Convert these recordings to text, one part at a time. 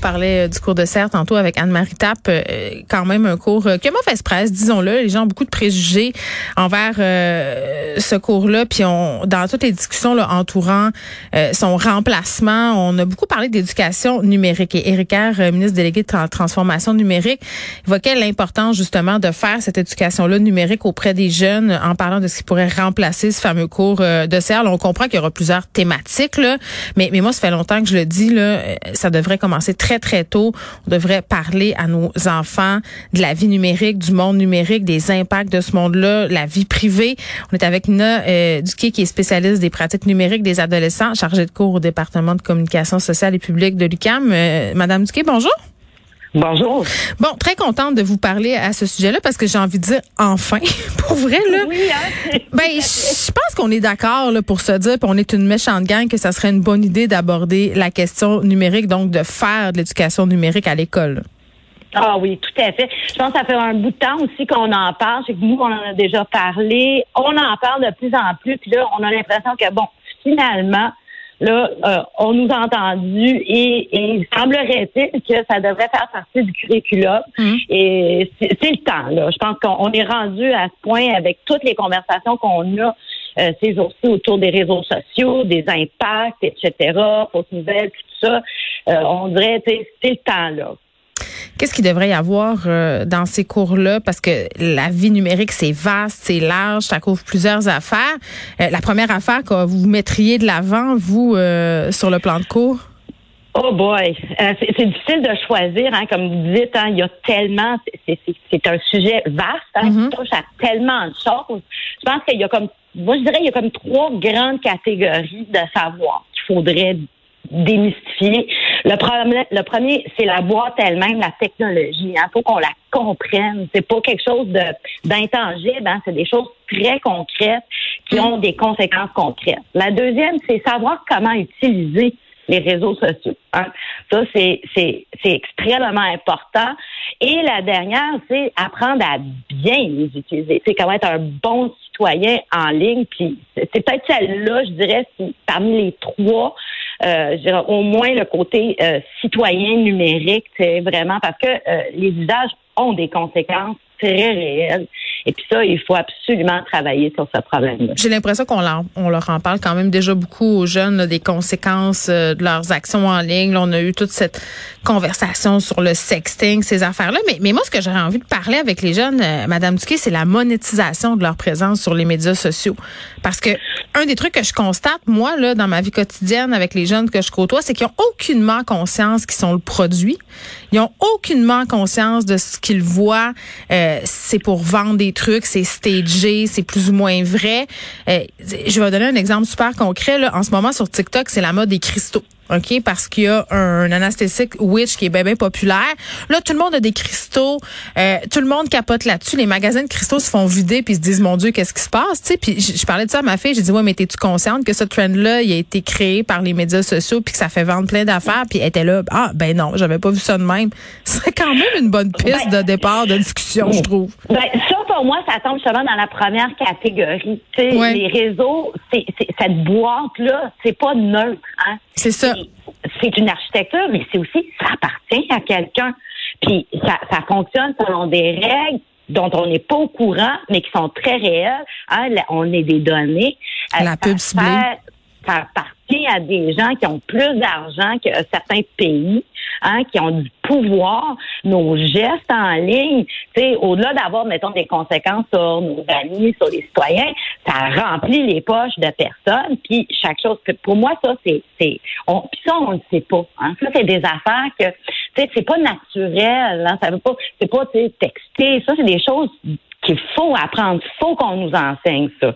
parlait euh, du cours de serre tantôt avec Anne-Marie Tapp, euh, quand même un cours euh, qui a mauvaise presse, disons-le. Les gens ont beaucoup de préjugés envers ce cours-là. Puis on, dans toutes les discussions là, entourant son remplacement, on a beaucoup parlé d'éducation numérique. Et Éric ministre délégué de transformation numérique, évoquait l'importance justement de faire cette éducation-là numérique auprès des jeunes en parlant de ce qui pourrait remplacer ce fameux cours de serre. on comprend qu'il y aura plusieurs thématiques, là, mais, mais moi, ça fait longtemps que je le dis, là, ça devrait commencer très très, très tôt, on devrait parler à nos enfants de la vie numérique, du monde numérique, des impacts de ce monde-là, la vie privée. On est avec Nina euh, Duquet, qui est spécialiste des pratiques numériques des adolescents, chargée de cours au département de communication sociale et publique de l'UCAM. Euh, Madame Duquet, bonjour. Bonjour. Bon, très contente de vous parler à ce sujet-là parce que j'ai envie de dire enfin, pour vrai là. Oui, hein? Ben, je pense qu'on est d'accord pour se dire, on est une méchante gang que ça serait une bonne idée d'aborder la question numérique, donc de faire de l'éducation numérique à l'école. Ah oui, tout à fait. Je pense que ça fait un bout de temps aussi qu'on en parle. C'est que nous, on en a déjà parlé. On en parle de plus en plus. Puis là, on a l'impression que bon, finalement, Là, euh, on nous a entendu et, et semblerait-il que ça devrait faire partie du curriculum. Hum. Et c'est le temps. Là. Je pense qu'on est rendu à ce point avec toutes les conversations qu'on a euh, ces jours-ci autour des réseaux sociaux, des impacts, etc., fausses nouvelles, tout ça. Euh, on dirait, c'est le temps là. Qu'est-ce qu'il devrait y avoir euh, dans ces cours-là? Parce que la vie numérique, c'est vaste, c'est large, ça couvre plusieurs affaires. Euh, la première affaire que vous mettriez de l'avant, vous, euh, sur le plan de cours? Oh boy, c'est difficile de choisir, hein, comme vous dites, hein, il y a tellement, c'est un sujet vaste, hein, mm-hmm. qui touche à tellement de choses. Je pense qu'il y a comme, moi je dirais, il y a comme trois grandes catégories de savoir qu'il faudrait démystifier. Le premier, le premier c'est la boîte elle-même, la technologie. Il hein. faut qu'on la comprenne. C'est pas quelque chose d'intangible. Hein. C'est des choses très concrètes qui ont des conséquences concrètes. La deuxième, c'est savoir comment utiliser les réseaux sociaux. Hein. Ça, c'est, c'est, extrêmement important. Et la dernière, c'est apprendre à bien les utiliser. C'est comment être un bon citoyen en ligne. Puis c'est peut-être celle-là, je dirais, parmi les trois, euh, je dirais, au moins le côté euh, citoyen numérique, c'est vraiment parce que euh, les usages ont des conséquences très réelles. Et puis ça, il faut absolument travailler sur ce problème-là. J'ai l'impression qu'on leur, on leur en parle quand même déjà beaucoup aux jeunes des conséquences de leurs actions en ligne. on a eu toute cette conversation sur le sexting, ces affaires-là. Mais, mais moi, ce que j'aurais envie de parler avec les jeunes, Madame Duquet, c'est la monétisation de leur présence sur les médias sociaux. Parce que un des trucs que je constate, moi, là, dans ma vie quotidienne avec les jeunes que je côtoie, c'est qu'ils ont aucunement conscience qu'ils sont le produit. Ils ont aucunement conscience de ce qu'ils voient. Euh, c'est pour vendre des trucs, c'est stagé, c'est plus ou moins vrai. Euh, je vais donner un exemple super concret. Là. En ce moment, sur TikTok, c'est la mode des cristaux. OK, parce qu'il y a un, anesthésique witch qui est bien, bien populaire. Là, tout le monde a des cristaux. Euh, tout le monde capote là-dessus. Les magasins de cristaux se font vider puis se disent, mon Dieu, qu'est-ce qui se passe? Tu sais, puis je, parlais de ça à ma fille. J'ai dit, ouais, mais t'es-tu consciente que ce trend-là, il a été créé par les médias sociaux puis que ça fait vendre plein d'affaires? Puis elle était là, ah, ben non, j'avais pas vu ça de même. C'est quand même une bonne piste de départ de discussion, je trouve. Ben, ça, pour moi, ça tombe justement dans la première catégorie. Tu sais, les réseaux, c'est, cette boîte-là, c'est pas neutre, hein? C'est ça. C'est une architecture, mais c'est aussi, ça appartient à quelqu'un. Puis ça, ça fonctionne selon des règles dont on n'est pas au courant, mais qui sont très réelles. Hein, on est des données. La pub ciblée. Ça, à des gens qui ont plus d'argent que certains pays, hein, qui ont du pouvoir. Nos gestes en ligne, au-delà d'avoir, mettons, des conséquences sur nos amis, sur les citoyens, ça remplit les poches de personnes. Puis chaque chose, pour moi, ça, c'est, on, puis ça, on le sait pas. Hein. Ça, c'est des affaires que, tu sais, c'est pas naturel. Hein. Ça veut pas, c'est pas, tu texter. Ça, c'est des choses qu'il faut apprendre. Il faut qu'on nous enseigne ça.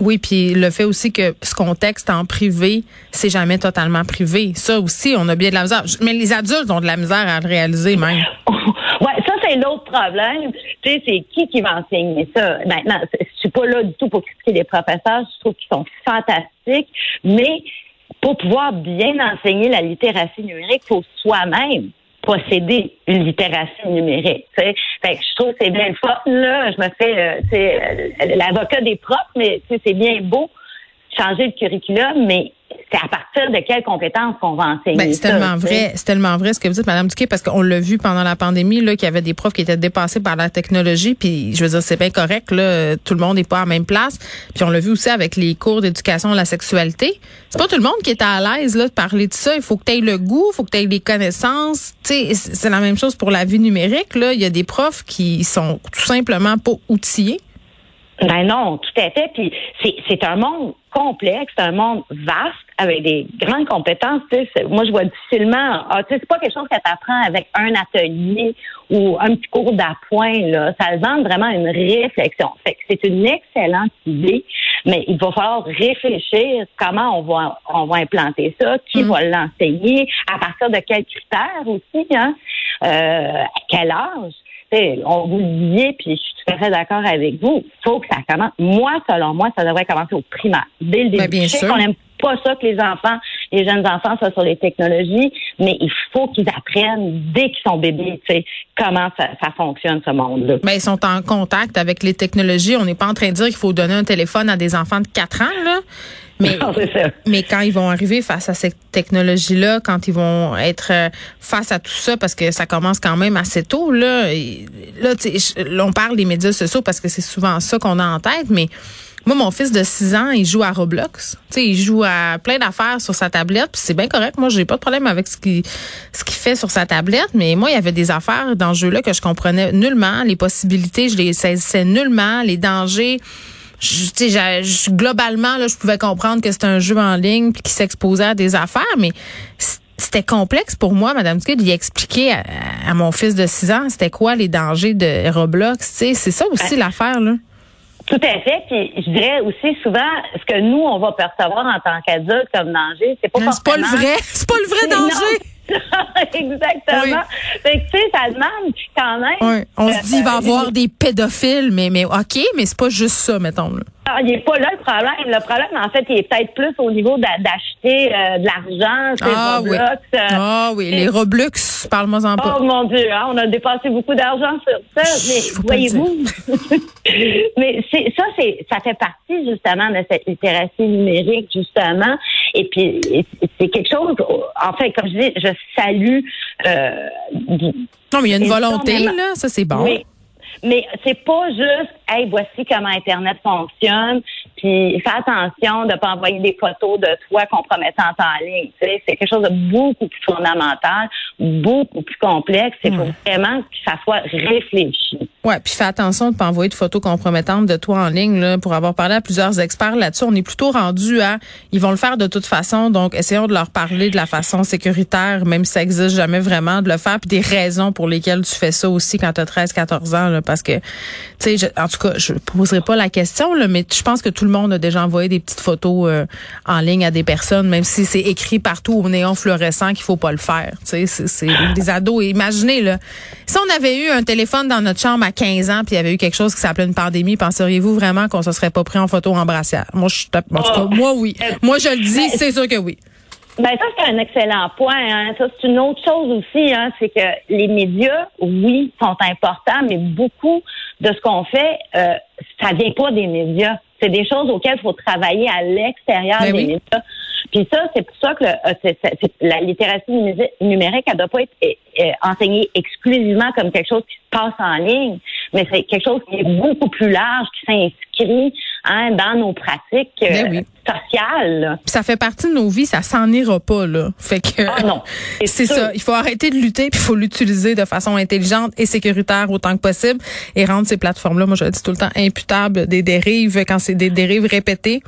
Oui, puis le fait aussi que ce qu'on texte en privé, c'est jamais totalement privé. Ça aussi, on a bien de la misère. Mais les adultes ont de la misère à le réaliser même. ouais, ça c'est l'autre problème. Tu sais, c'est qui qui va enseigner ça? Maintenant, je suis pas là du tout pour critiquer les professeurs. Je trouve qu'ils sont fantastiques, mais pour pouvoir bien enseigner la littératie numérique, faut soi-même posséder une littératie numérique. Fait je trouve que c'est bien fort. Là, je me fais euh, euh, l'avocat des profs, mais c'est bien beau changer le curriculum, mais c'est à partir de quelles compétences qu'on va enseigner. Ben, c'est tellement vrai, c'est tellement vrai ce que vous dites, Madame Duquet, parce qu'on l'a vu pendant la pandémie là, qu'il y avait des profs qui étaient dépassés par la technologie, puis je veux dire c'est bien correct là, tout le monde n'est pas à la même place. Puis on l'a vu aussi avec les cours d'éducation de la sexualité. C'est pas tout le monde qui est à l'aise là de parler de ça. Il faut que tu aies le goût, il faut que tu aies les connaissances. Tu sais, c'est la même chose pour la vie numérique là. Il y a des profs qui sont tout simplement pas outillés. Ben non, tout à fait. Puis c'est un monde complexe, c'est un monde vaste avec des grandes compétences. Moi, je vois difficilement. Ah, c'est pas quelque chose que tu apprends avec un atelier ou un petit cours d'appoint. Là, ça demande vraiment une réflexion. Fait c'est une excellente idée, mais il va falloir réfléchir comment on va on va implanter ça, qui mm. va l'enseigner, à partir de quels critères aussi, hein, euh, à quel âge on vous le dit, puis je suis tout à fait d'accord avec vous. Il faut que ça commence. Moi, selon moi, ça devrait commencer au primaire, dès le début. Ben, bien sûr. qu'on n'aime pas ça que les enfants, les jeunes enfants soient sur les technologies, mais il faut qu'ils apprennent dès qu'ils sont bébés, tu sais, comment ça, fonctionne ce monde-là. Mais ils sont en contact avec les technologies. On n'est pas en train de dire qu'il faut donner un téléphone à des enfants de 4 ans, là. Mais, mais quand ils vont arriver face à cette technologie-là, quand ils vont être euh, face à tout ça, parce que ça commence quand même assez tôt, là, là, on parle des médias sociaux parce que c'est souvent ça qu'on a en tête, mais moi, mon fils de 6 ans, il joue à Roblox. Sais, il joue à plein d'affaires sur sa tablette, puis c'est bien correct. Moi, j'ai pas de problème avec ce qu'il ce qu'il fait sur sa tablette, mais moi, il y avait des affaires dans ce jeu-là que je comprenais nullement, les possibilités, je les saisissais nullement, les dangers je, globalement, là, je pouvais comprendre que c'était un jeu en ligne puis qui s'exposait à des affaires, mais c'était complexe pour moi, Madame Duquet, d'y expliquer à, mon fils de 6 ans c'était quoi les dangers de Roblox. C'est ça aussi l'affaire, là. Tout à fait. Puis je dirais aussi souvent ce que nous on va percevoir en tant qu'adulte comme danger, c'est pas C'est pas le vrai, c'est pas le vrai danger. Exactement. Fait que, tu sais, ça demande quand même. On se dit, il va y euh, avoir des pédophiles, mais, mais OK, mais c'est pas juste ça, mettons. Là. Ah, il n'est pas là le problème. Le problème, en fait, il est peut-être plus au niveau d'acheter euh, de l'argent, ah, Roblox. Oui. Euh, ah oui, les Roblox, parle-moi-en pas. Oh mon Dieu, hein, on a dépassé beaucoup d'argent sur ça. mais voyez-vous, mais c'est ça, c'est ça fait partie justement de cette littératie numérique, justement. Et puis c'est quelque chose. En fait, comme je dis, je salue. Euh, non, mais il y a une volonté là, ça c'est bon. Oui. Mais c'est pas juste, hey, voici comment Internet fonctionne, puis fais attention de ne pas envoyer des photos de toi compromettantes en ligne. C'est quelque chose de beaucoup plus fondamental, beaucoup plus complexe. C'est vraiment que ça soit réfléchi. Ouais, puis fais attention de ne pas envoyer de photos compromettantes de toi en ligne. Là, pour avoir parlé à plusieurs experts là-dessus, on est plutôt rendu à, ils vont le faire de toute façon, donc essayons de leur parler de la façon sécuritaire, même si ça existe jamais vraiment de le faire, puis des raisons pour lesquelles tu fais ça aussi quand tu as 13, 14 ans, là, parce que, tu sais, en tout cas, je poserai pas la question, là, mais je pense que tout le monde a déjà envoyé des petites photos euh, en ligne à des personnes, même si c'est écrit partout au néon fluorescent qu'il faut pas le faire. Tu sais, c'est des ados. Imaginez, là, si on avait eu un téléphone dans notre chambre à 15 ans, puis il y avait eu quelque chose qui s'appelait une pandémie, penseriez-vous vraiment qu'on se serait pas pris en photo en brassière? Moi, je, en tout cas, oh. moi, oui. Moi, je le dis, c'est sûr que oui. Ben ça c'est un excellent point. Hein. Ça c'est une autre chose aussi, hein, c'est que les médias, oui, sont importants, mais beaucoup de ce qu'on fait, euh, ça vient pas des médias. C'est des choses auxquelles il faut travailler à l'extérieur ben des médias. Puis ça, c'est pour ça que euh, la littératie numérique, elle doit pas être euh, enseignée exclusivement comme quelque chose qui se passe en ligne, mais c'est quelque chose qui est beaucoup plus large, qui s'inscrit hein, dans nos pratiques euh, ben sociales. ça fait partie de nos vies, ça s'en ira pas là. Fait que ah non, c'est ça. Il faut arrêter de lutter, puis il faut l'utiliser de façon intelligente et sécuritaire autant que possible et rendre ces plateformes-là, moi je le dis tout le temps, imputables des dérives quand c'est des dérives répétées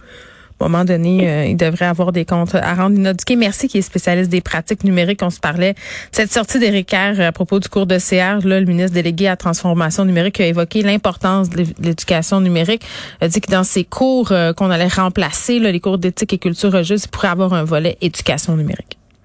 moment donné, euh, il devrait avoir des comptes à rendre. Inaduqué, merci, qui est spécialiste des pratiques numériques. On se parlait cette sortie d'Éric Kerr à propos du cours de CR. Là, le ministre délégué à la transformation numérique a évoqué l'importance de l'éducation numérique. Il a dit que dans ces cours euh, qu'on allait remplacer, là, les cours d'éthique et culture religieuse, il pourrait avoir un volet éducation numérique.